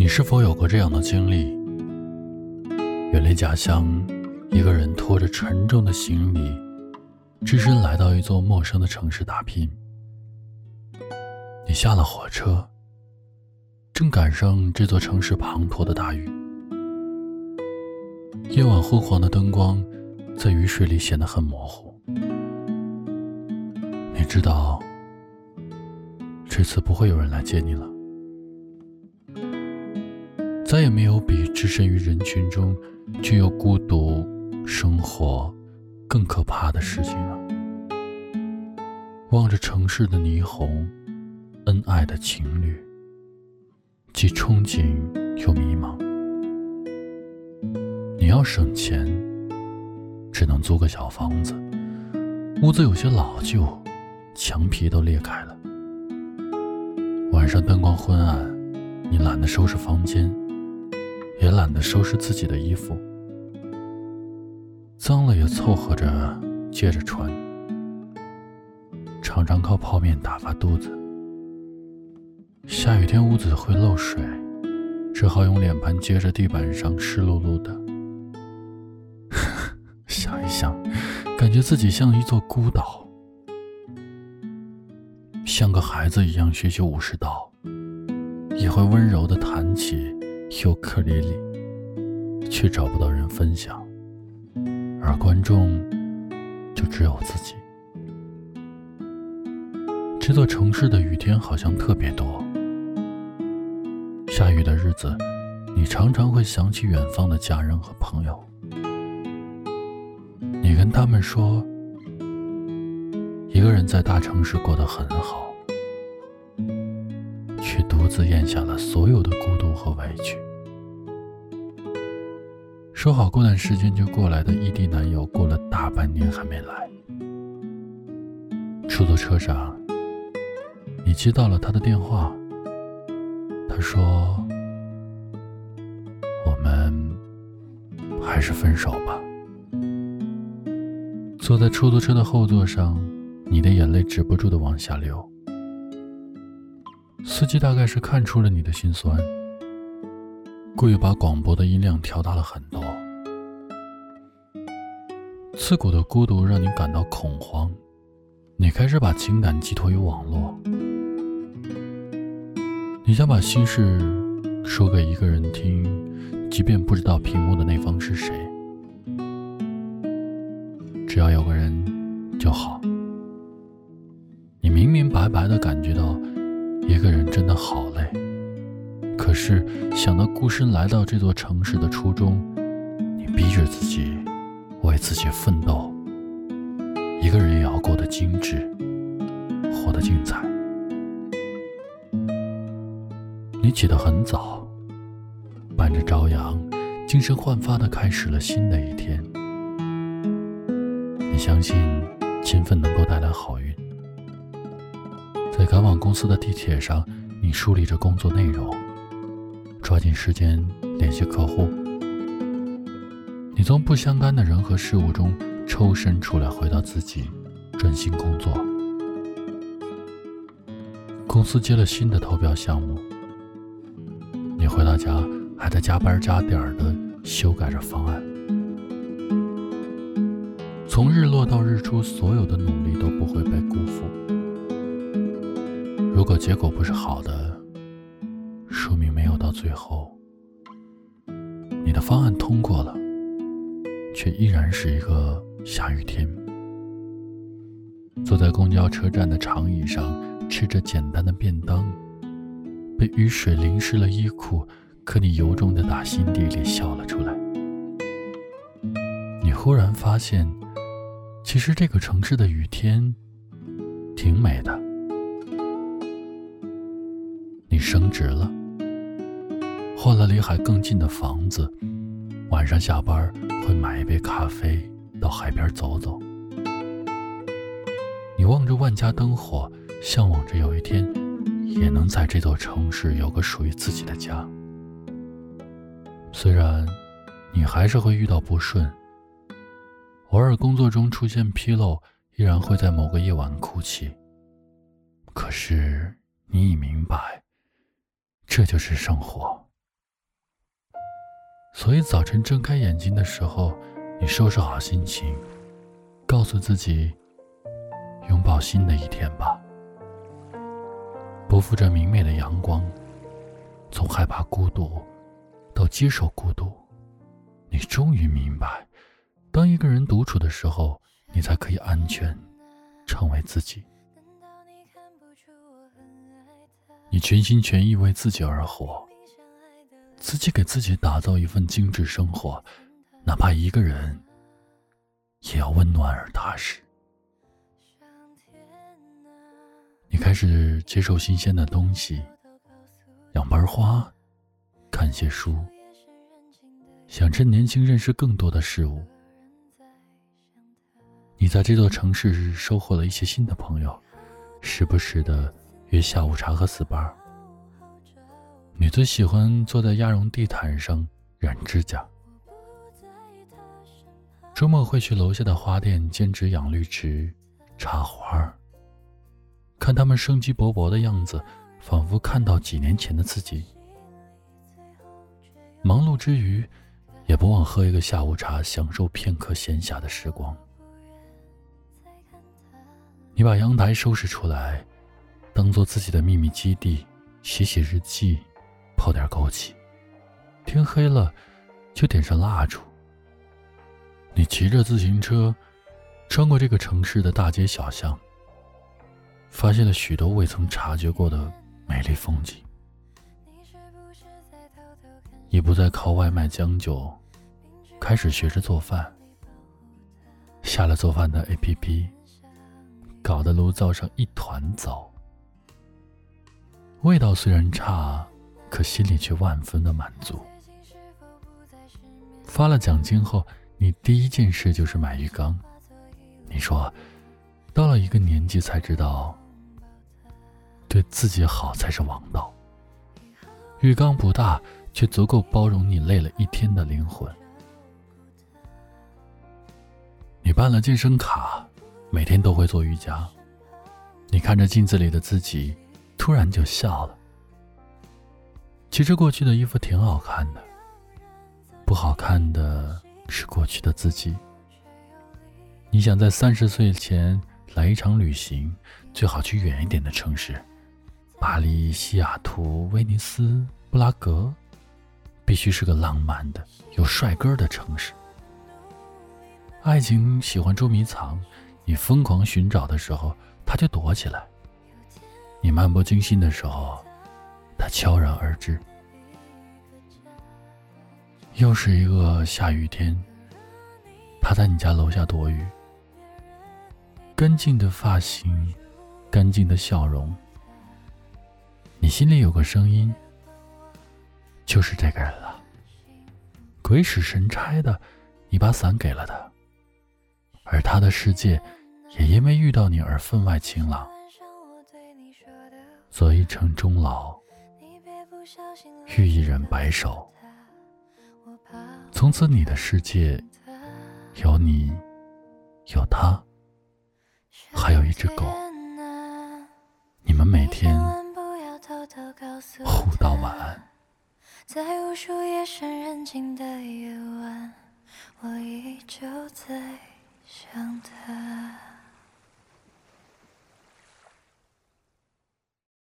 你是否有过这样的经历？远离家乡，一个人拖着沉重的行李，只身来到一座陌生的城市打拼。你下了火车，正赶上这座城市滂沱的大雨，夜晚昏黄的灯光在雨水里显得很模糊。你知道，这次不会有人来接你了。再也没有比置身于人群中，却又孤独生活更可怕的事情了。望着城市的霓虹，恩爱的情侣，既憧憬又迷茫。你要省钱，只能租个小房子，屋子有些老旧，墙皮都裂开了。晚上灯光昏暗，你懒得收拾房间。也懒得收拾自己的衣服，脏了也凑合着接着穿，常常靠泡面打发肚子。下雨天屋子会漏水，只好用脸盆接着地板上湿漉漉的。想一想，感觉自己像一座孤岛，像个孩子一样学习武士道，也会温柔的弹起。尤克里里，却找不到人分享，而观众就只有自己。这座城市的雨天好像特别多，下雨的日子，你常常会想起远方的家人和朋友，你跟他们说，一个人在大城市过得很好。独自咽下了所有的孤独和委屈。说好过段时间就过来的异地男友，过了大半年还没来。出租车上，你接到了他的电话。他说：“我们还是分手吧。”坐在出租车的后座上，你的眼泪止不住的往下流。司机大概是看出了你的心酸，故意把广播的音量调大了很多。刺骨的孤独让你感到恐慌，你开始把情感寄托于网络。你想把心事说给一个人听，即便不知道屏幕的那方是谁，只要有个人就好。你明明白白的感觉到。一个人真的好累，可是想到孤身来到这座城市的初衷，你逼着自己为自己奋斗。一个人也要过得精致，活得精彩。你起得很早，伴着朝阳，精神焕发的开始了新的一天。你相信勤奋能够带来好运。在赶往公司的地铁上，你梳理着工作内容，抓紧时间联系客户。你从不相干的人和事物中抽身出来，回到自己，专心工作。公司接了新的投标项目，你回到家还在加班加点的修改着方案。从日落到日出，所有的努力果结果不是好的，说明没有到最后。你的方案通过了，却依然是一个下雨天。坐在公交车站的长椅上，吃着简单的便当，被雨水淋湿了衣裤，可你由衷的打心底里笑了出来。你忽然发现，其实这个城市的雨天挺美的。升职了，换了离海更近的房子，晚上下班会买一杯咖啡到海边走走。你望着万家灯火，向往着有一天也能在这座城市有个属于自己的家。虽然你还是会遇到不顺，偶尔工作中出现纰漏，依然会在某个夜晚哭泣。可是你已明白。这就是生活。所以早晨睁开眼睛的时候，你收拾好心情，告诉自己，拥抱新的一天吧。不负这明媚的阳光，从害怕孤独到接受孤独，你终于明白，当一个人独处的时候，你才可以安全，成为自己。你全心全意为自己而活。自己给自己打造一份精致生活，哪怕一个人，也要温暖而踏实。你开始接受新鲜的东西，养盆花，看些书，想趁年轻认识更多的事物。你在这座城市收获了一些新的朋友，时不时的约下午茶和死伴。你最喜欢坐在鸭绒地毯上染指甲。周末会去楼下的花店兼职养绿植、插花看他们生机勃勃的样子，仿佛看到几年前的自己。忙碌之余，也不忘喝一个下午茶，享受片刻闲暇的时光。你把阳台收拾出来，当做自己的秘密基地，写写日记。泡点枸杞，天黑了就点上蜡烛。你骑着自行车，穿过这个城市的大街小巷，发现了许多未曾察觉过的美丽风景。你不再靠外卖将就，开始学着做饭。下了做饭的 APP，搞得炉灶上一团糟，味道虽然差。可心里却万分的满足。发了奖金后，你第一件事就是买浴缸。你说，到了一个年纪才知道，对自己好才是王道。浴缸不大，却足够包容你累了一天的灵魂。你办了健身卡，每天都会做瑜伽。你看着镜子里的自己，突然就笑了。其实过去的衣服挺好看的，不好看的是过去的自己。你想在三十岁前来一场旅行，最好去远一点的城市，巴黎、西雅图、威尼斯、布拉格，必须是个浪漫的、有帅哥的城市。爱情喜欢捉迷藏，你疯狂寻找的时候，他就躲起来；你漫不经心的时候。他悄然而至。又是一个下雨天，他在你家楼下躲雨。干净的发型，干净的笑容。你心里有个声音，就是这个人了。鬼使神差的，你把伞给了他，而他的世界也因为遇到你而分外晴朗。择一城终老。遇一人白首，从此你的世界有你，有他，还有一只狗。你们每天互道晚安。在无数夜深人静的